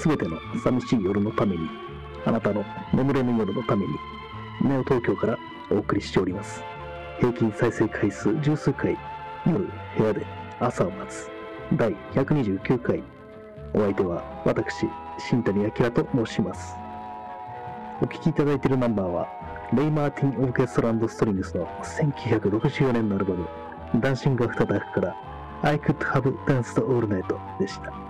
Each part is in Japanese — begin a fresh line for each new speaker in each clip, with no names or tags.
すべての寂しい夜のために、あなたの眠れぬ夜のために、ネオ東京からお送りしております。平均再生回数十数回、夜部屋で朝を待つ、第129回。お相手は私、新谷明と申します。お聴きいただいているナンバーは、レイ・マーティン・オーケストラストリングスの1964年のアルバム、ダンシング・アフター・ダークから、I Could Have Danced All Night でした。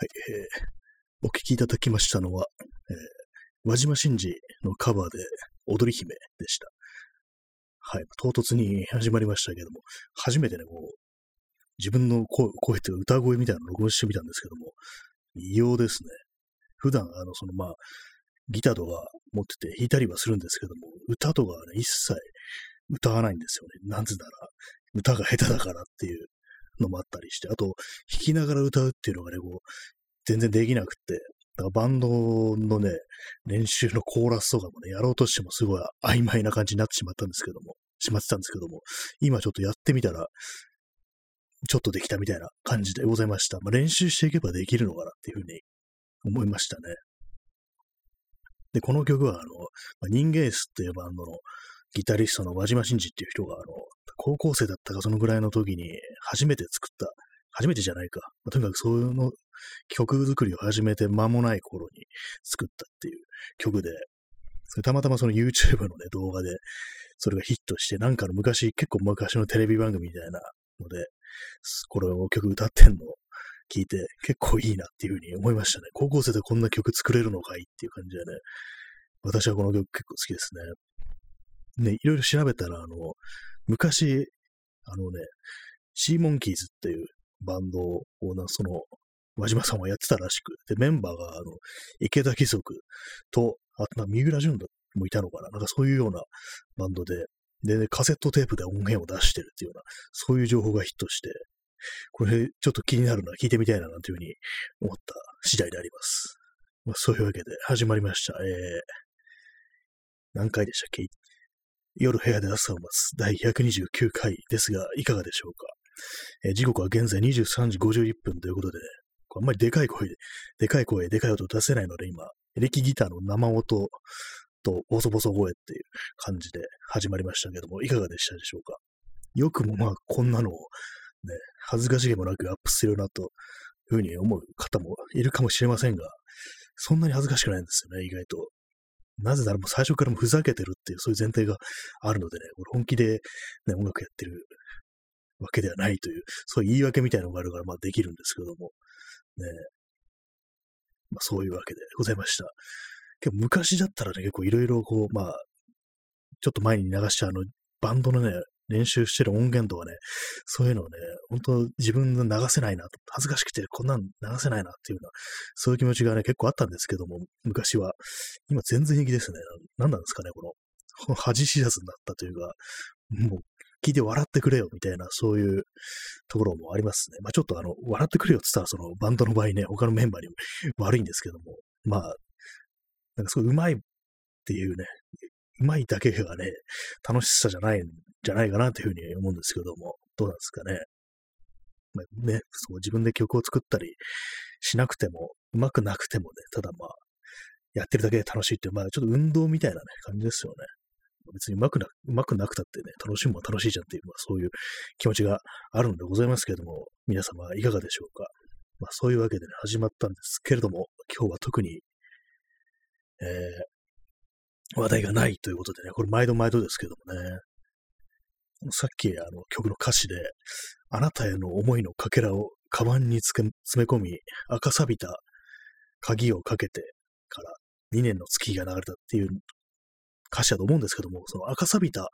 はい、えーお聞きいただきましたのは、えー輪島真司のカバーで踊り姫でした。はい、唐突に始まりましたけども、初めてね、こう、自分の声声という歌声みたいなのを録音してみたんですけども、異様ですね。普段、あの、そのまあ、ギターとか持ってて弾いたりはするんですけども、歌とかはね、一切歌わないんですよね。なぜなら、歌が下手だからっていうのもあったりして、あと、弾きながら歌うっていうのがね、こう、全然できなくって、だからバンドのね、練習のコーラスとかもね、やろうとしてもすごい曖昧な感じになってしまったんですけども、しまってたんですけども、今ちょっとやってみたら、ちょっとできたみたいな感じでございました。まあ、練習していけばできるのかなっていうふうに思いましたね。で、この曲は、あの、まあ人間スっていうバンドのギタリストの輪島真司っていう人が、あの、高校生だったかそのぐらいの時に初めて作った、初めてじゃないか。まあとにかくそういうの、曲作りを始めて間もない頃に作ったっていう曲で、たまたまその YouTube のね、動画で、それがヒットして、なんかの昔、結構昔のテレビ番組みたいなので、これを曲歌ってんのを聞いて、結構いいなっていうふうに思いましたね。高校生でこんな曲作れるのかいっていう感じでね、私はこの曲結構好きですね。ね、いろいろ調べたら、あの、昔、あのね、シーモンキーズっていうバンドをな、その、輪島さんはやってたらしく、で、メンバーが、あの、池田貴族と、あと、三浦淳もいたのかななんかそういうようなバンドで、で、ね、カセットテープで音源を出してるっていうような、そういう情報がヒットして、これ、ちょっと気になるな、聞いてみたいな、なんていうふうに思った次第であります。まあ、そういうわけで、始まりました。えー、何回でしたっけ？夜部屋で朝を待つ第129回ですが、いかがでしょうか、えー時刻は現在23時51分ということで、あんまりでかい声で、でかい声、でかい音出せないので、今、エレキギターの生音とボソボソ声っていう感じで始まりましたけども、いかがでしたでしょうか？よくもまあ、こんなのをね、恥ずかしげもなくアップするなというふうに思う方もいるかもしれませんが、そんなに恥ずかしくないんですよね、意外と。なぜならもう最初からもふざけてるっていう、そういう前提があるのでね、これ本気で、ね、音楽やってるわけではないという、そういう言い訳みたいなのがあるから、まあできるんですけども、ね、まあそういうわけでございました。結構昔だったらね、結構いろいろこう、まあ、ちょっと前に流したあの、バンドのね、練習してる音源とかね、そういうのをね、本当自分で流せないな、恥ずかしくてこんなん流せないなっていうような、そういう気持ちがね、結構あったんですけども、昔は。今全然平気ですね。何なんですかね、この、恥知らずになったというか、もう聞いて笑ってくれよみたいな、そういうところもありますね。まあちょっとあの、笑ってくれよって言ったら、そのバンドの場合ね、他のメンバーにも悪いんですけども、まあ、なんかすごい上手いっていうね、上手いだけがね、楽しさじゃないんじゃないかなというふうに思うんですけども、どうなんですかね。まあ、ね、そう自分で曲を作ったりしなくても、上手くなくてもね、ただまあ、やってるだけで楽しいっていう、まあちょっと運動みたいなね、感じですよね。別に上手くな、上手くなくたってね、楽しむも楽しいじゃんっていう、まあそういう気持ちがあるのでございますけれども、皆様いかがでしょうか。まあそういうわけでね、始まったんですけれども、今日は特に、えー、話題がないということでね、これ毎度毎度ですけどもね、さっきあの曲の歌詞で、あなたへの思いのかけらをカバンに詰め込み、赤錆びた鍵をかけてから2年の月が流れたっていう歌詞だと思うんですけども、その赤錆びた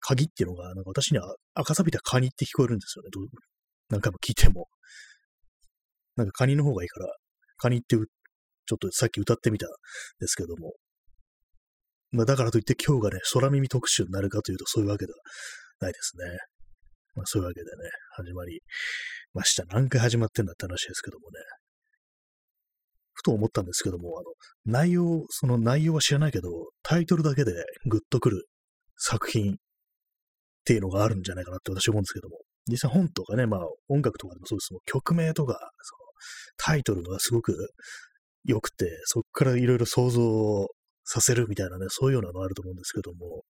鍵っていうのが、なんか私には赤錆びたカニって聞こえるんですよね。何回も聞いても。なんかカニの方がいいから、カニってちょっとさっき歌ってみたんですけども、まあ、だからといって今日がね、空耳特集になるかというとそういうわけではないですね。まあ、そういうわけでね、始まりました。何回始まってんだって話ですけどもね。ふと思ったんですけども、あの、内容、その内容は知らないけど、タイトルだけでグッとくる作品っていうのがあるんじゃないかなって私思うんですけども、実際本とかね、まあ音楽とかでもそうですも、曲名とか、そのタイトルがすごく良くて、そこからいろいろ想像をさせるみたいなね、そういうようなのあると思うんですけども、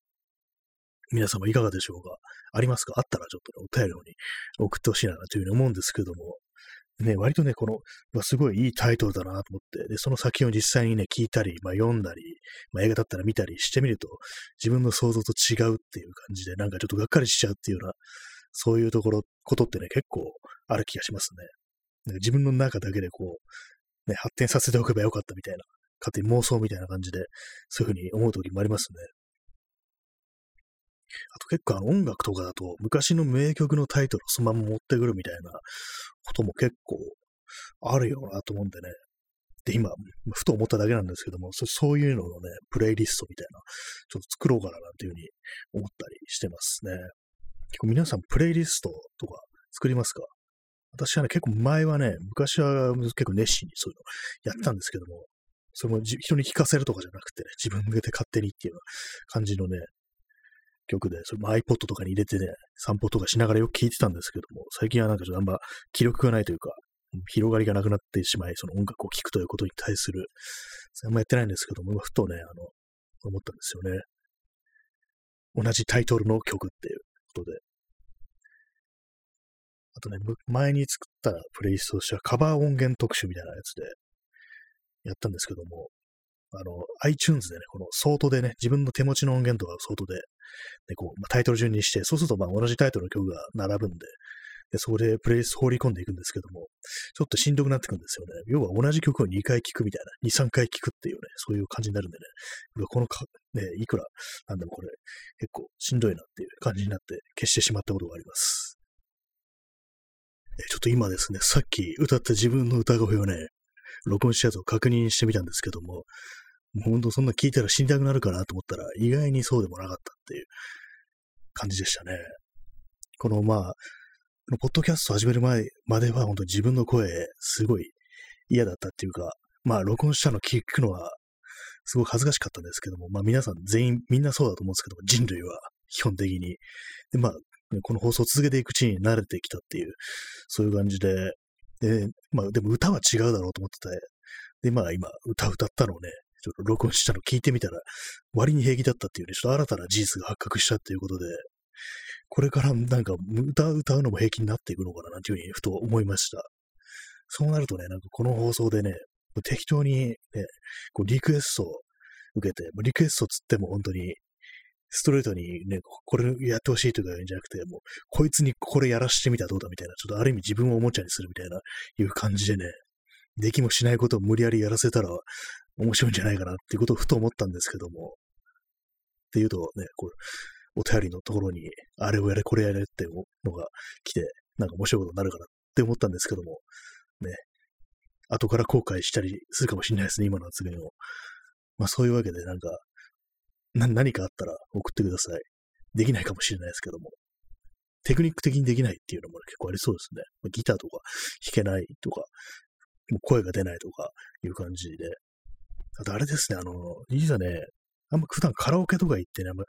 皆様いかがでしょうか？ありますか？あったらちょっとね、お便りのに送ってほしいなというふうに思うんですけども、ね、割とね、この、ま、すごいいいタイトルだなと思って、で、その作品を実際にね、聞いたり、まあ、読んだり、まあ、映画だったら見たりしてみると、自分の想像と違うっていう感じで、なんかちょっとがっかりしちゃうっていうような、そういうところ、ことってね、結構ある気がしますね。なんか自分の中だけでこう、ね、発展させておけばよかったみたいな。勝手に妄想みたいな感じで、そういうふうに思う時もありますね。あと結構あの音楽とかだと昔の名曲のタイトルをそのまま持ってくるみたいなことも結構あるよなと思うんでね。で、今、ふと思っただけなんですけども、そういうののね、プレイリストみたいな、ちょっと作ろうかななんていうふうに思ったりしてますね。結構皆さんプレイリストとか作りますか？私はね、結構前はね、昔は結構熱心にそういうのやってたんですけども、それも人に聞かせるとかじゃなくてね、自分で勝手にっていう感じのね、曲で、それも iPod とかに入れてね、散歩とかしながらよく聞いてたんですけども、最近はなんかちょっとあんま気力がないというか、広がりがなくなってしまい、その音楽を聴くということに対する、あんまやってないんですけども、今ふとね、あの、思ったんですよね。同じタイトルの曲っていうことで。あとね、前に作ったプレイリストとしてはカバー音源特集みたいなやつで、やったんですけども、あの、iTunes でね、このソートでね、自分の手持ちの音源とかソートで、で、こう、まあ、タイトル順にして、そうするとまあ同じタイトルの曲が並ぶんで、で、そこでプレイス放り込んでいくんですけども、ちょっとしんどくなってくんですよね。要は同じ曲を2回聴くみたいな、2、3回聴くっていうね、そういう感じになるんでね、このか、ね、いくら、なんでもこれ、結構しんどいなっていう感じになって消してしまったことがあります。ちょっと今ですね、さっき歌った自分の歌声をね、録音したやつを確認してみたんですけども、もう本当そんな聞いたら死にたくなるかなと思ったら、意外にそうでもなかったっていう感じでしたね。このまあ、ポッドキャスト始める前までは本当に自分の声、すごい嫌だったっていうか、まあ録音したの聞くのは、すごい恥ずかしかったんですけども、まあ皆さん全員、みんなそうだと思うんですけども、人類は基本的に。で、まあ、この放送を続けていくうちに慣れてきたっていう、そういう感じで、で、まあでも歌は違うだろうと思ってて、で、まあ今歌歌ったのをね、ちょっと録音したの聞いてみたら、割に平気だったっていうね、ちょっと新たな事実が発覚したっていうことで、これからなんか歌歌うのも平気になっていくのかななんていうふうにふと思いました。そうなるとね、なんかこの放送でね、適当にね、こうリクエストを受けて、リクエストつっても本当にストレートにね、これやってほしいとか言うんじゃなくて、もう、こいつにこれやらしてみたらどうだみたいな、ちょっとある意味自分をおもちゃにするみたいな、いう感じでね、できもしないことを無理やりやらせたら面白いんじゃないかなっていうことをふと思ったんですけども。っていうとね、これ、お便りのところに、あれをやれ、これやれっていうのが来て、なんか面白いことになるかなって思ったんですけども、ね、後から後悔したりするかもしれないですね、今の発言を。まあそういうわけで、なんか、な、何かあったら送ってください。できないかもしれないですけども。テクニック的にできないっていうのも、結構ありそうですね。ギターとか弾けないとか、もう声が出ないとかいう感じで。あとあれですね、あの、実はね、あんま普段カラオケとか行ってね、あんま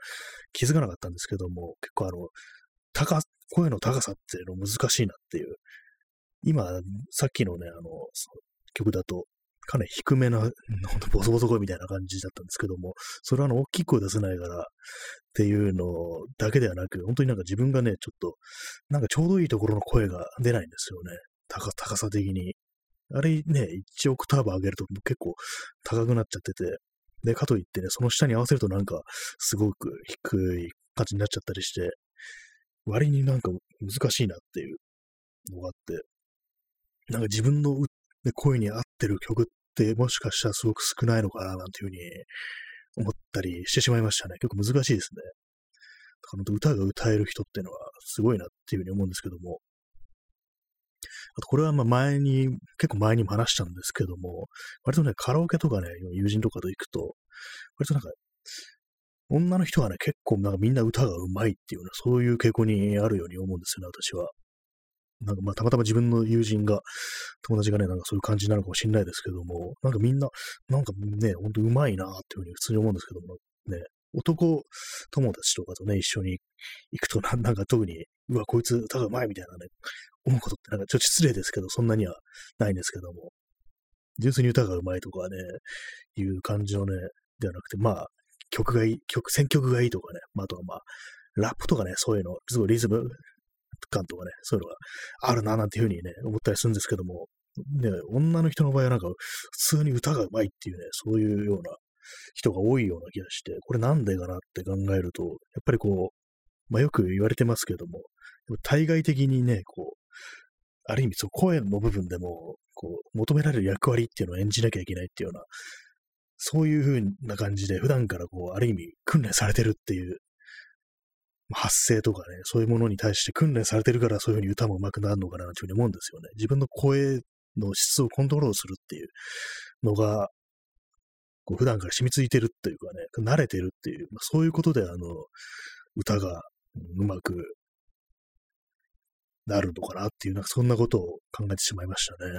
気づかなかったんですけども、結構あの、高、声の高さっていうの難しいなっていう。今、さっきのね、あの、曲だと、かなり低めな、ほんとボソボソ声みたいな感じだったんですけども、それはあの、大きい声出せないからっていうのだけではなく、本当になんか自分がね、ちょっと、なんかちょうどいいところの声が出ないんですよね。高、高さ的に。あれね、1オクターブ上げると結構高くなっちゃってて、で、かといってね、その下に合わせるとなんか、すごく低い感じになっちゃったりして、割になんか難しいなっていうのがあって、なんか自分の声に合ってる曲ってもしかしたらすごく少ないのかななんていうふうに思ったりしてしまいましたね。結構難しいですね。だから歌が歌える人っていうのはすごいなっていうふうに思うんですけども、あとこれはまあ前に、結構前にも話したんですけども、割とね、カラオケとかね、友人とかと行くと、割となんか、女の人はね、結構なんかみんな歌が上手いっていうね、そういう傾向にあるように思うんですよね、私は。なんかまあたまたま自分の友人が、友達がね、なんかそういう感じなのかもしれないですけども、なんかみんな、なんかね、ほんと上手いなっていうふうに普通に思うんですけども、ね、男友達とかとね、一緒に行くとな、なんか特に、うわ、こいつ歌が上手いみたいなね、思うことってなんかちょっと失礼ですけど、そんなにはないんですけども、純粋に歌が上手いとかね、いう感じのね、ではなくて、まあ、曲がいい、曲、選曲がいいとかね、まあ、あとはまあ、ラップとかね、そういうの、すごいリズム感とかね、そういうのがあるな、なんていうふうにね、思ったりするんですけども、ね、女の人の場合はなんか、普通に歌が上手いっていうね、そういうような人が多いような気がして、これなんでかなって考えると、やっぱりこう、まあよく言われてますけども、対外的にね、こう、ある意味、そう、声の部分でも、こう、求められる役割っていうのを演じなきゃいけないっていうような、そういう風な感じで、普段からこう、ある意味、訓練されてるっていう、発声とかね、そういうものに対して訓練されてるから、そういう風に歌も上手くなるのかなというふうに思うんですよね。自分の声の質をコントロールするっていうのが、こう普段から染みついてるっていうかね、慣れてるっていう、まあ、そういうことで、あの、歌がうまくなるのかなっていう、なんかそんなことを考えてしまいましたね。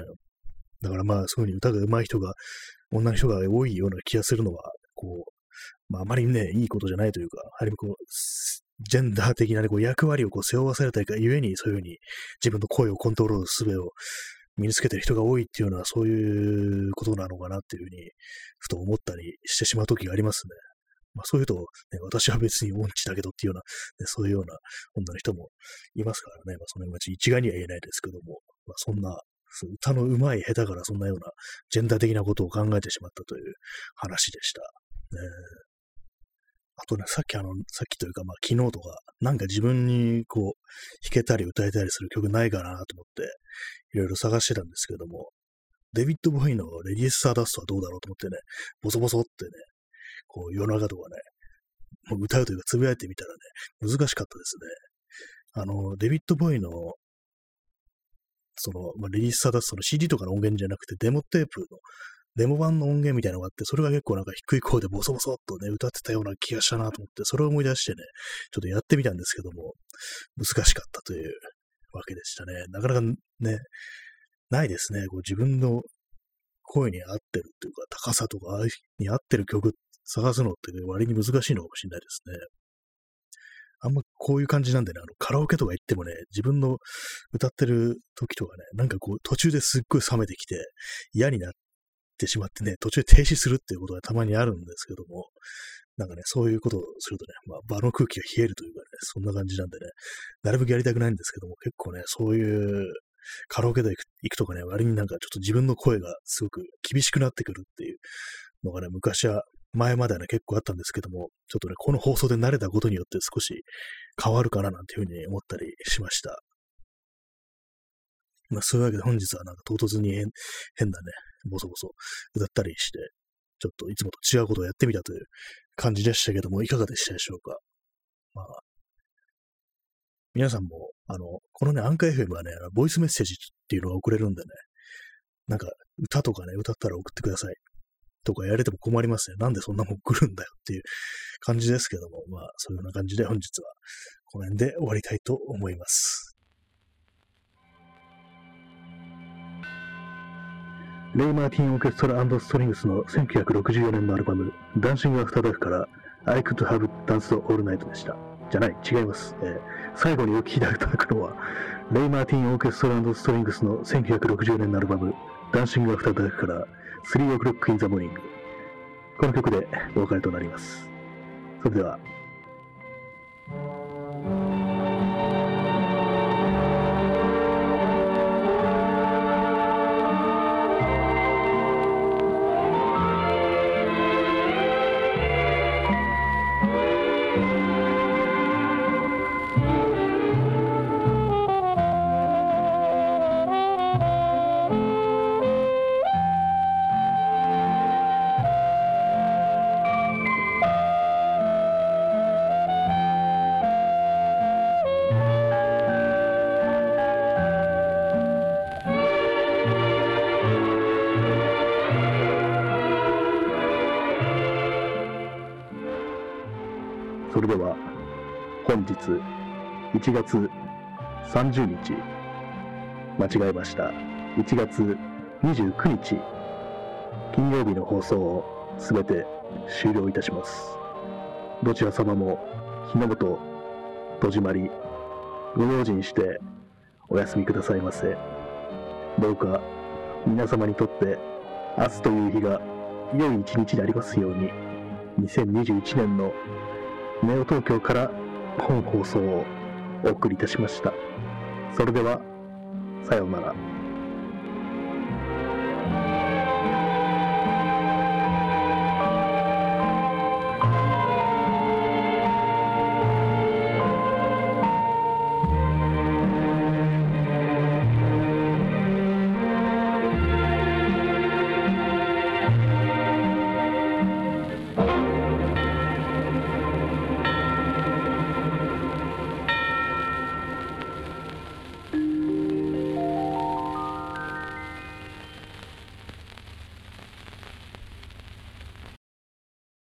だからまあ、そういうふうに歌が上手い人が、女の人が多いような気がするのは、こう、まあ、あまりね、いいことじゃないというか、やはりこう、ジェンダー的な、ね、こう役割をこう背負わされたがゆえに、そういうふうに自分の声をコントロールするを身につけてる人が多いっていうのは、そういうことなのかなっていうふうに、ふと思ったりしてしまう時がありますね。まあそういうと、ね、私は別に音痴だけどっていうような、ね、そういうような女の人もいますからね、まあその辺は一概には言えないですけども、まあそんな、歌の上手い下手からそんなようなジェンダー的なことを考えてしまったという話でした。ね、あとね、さっきあの、さっきというか、まあ昨日とか、なんか自分にこう、弾けたり歌えたりする曲ないかなと思って、いろいろ探してたんですけども、デビッド・ボーイのレディース・サーダストはどうだろうと思ってね、ボソボソってね、こう夜中とかね、もう歌うというかつぶやいてみたらね、難しかったですね。あの、デビッド・ボーイの、その、まあ、リリースサーダストの CD とかの音源じゃなくて、デモテープの、デモ版の音源みたいなのがあって、それが結構なんか低い声でボソボソっとね、歌ってたような気がしたなと思って、それを思い出してね、ちょっとやってみたんですけども、難しかったというわけでしたね。なかなかね、ないですね。こう自分の声に合ってるっていうか、高さとかに合ってる曲探すのってね割に難しいのかもしれないですね。あんまこういう感じなんでね、あの、カラオケとか行ってもね、自分の歌ってる時とかね、なんかこう、途中ですっごい冷めてきて、嫌になってしまってね、途中停止するっていうことがたまにあるんですけども、なんかね、そういうことをするとね、まあ、場の空気が冷えるというかね、そんな感じなんでね、なるべくやりたくないんですけども、結構ね、そういうカラオケで行くとかね、割になんかちょっと自分の声がすごく厳しくなってくるっていうのがね、昔は前まではね、結構あったんですけども、ちょっとね、この放送で慣れたことによって少し変わるかななんていうふうに思ったりしました。まあ、そういうわけで本日はなんか唐突に変なね、ボソボソ歌ったりして、ちょっといつもと違うことをやってみたという感じでしたけども、いかがでしたでしょうか？まあ、皆さんも、あの、このね、アンカー FM はね、ボイスメッセージっていうのが送れるんでね、なんか、歌とかね、歌ったら送ってください。とかやれても困りますね。なんでそんなもん来るんだよっていう感じですけども、まあ、そういうような感じで本日はこの辺で終わりたいと思います。
レイ・マーティン・オーケストラストリングスの1964年のアルバム、ダンシング・アフター・ダークから I Could Have Danced All Night でした。じゃない、違います。えー、最後にお聴きいただくのは、レイ・マーティン・オーケストラストリングスの1960年のアルバム、ダンシング・アフター・ダークから3 O'Clock in the Morning。この曲でお別れとなります。それでは、本日1月30日間違えました。1月29日金曜日の放送をすべて終了いたします。どちら様も日の本戸締まりご用心してお休みくださいませ。どうか皆様にとって明日という日が良い一日でありますように2021年のネオ東京から本放送をお送りいたしました。それでは、さようなら。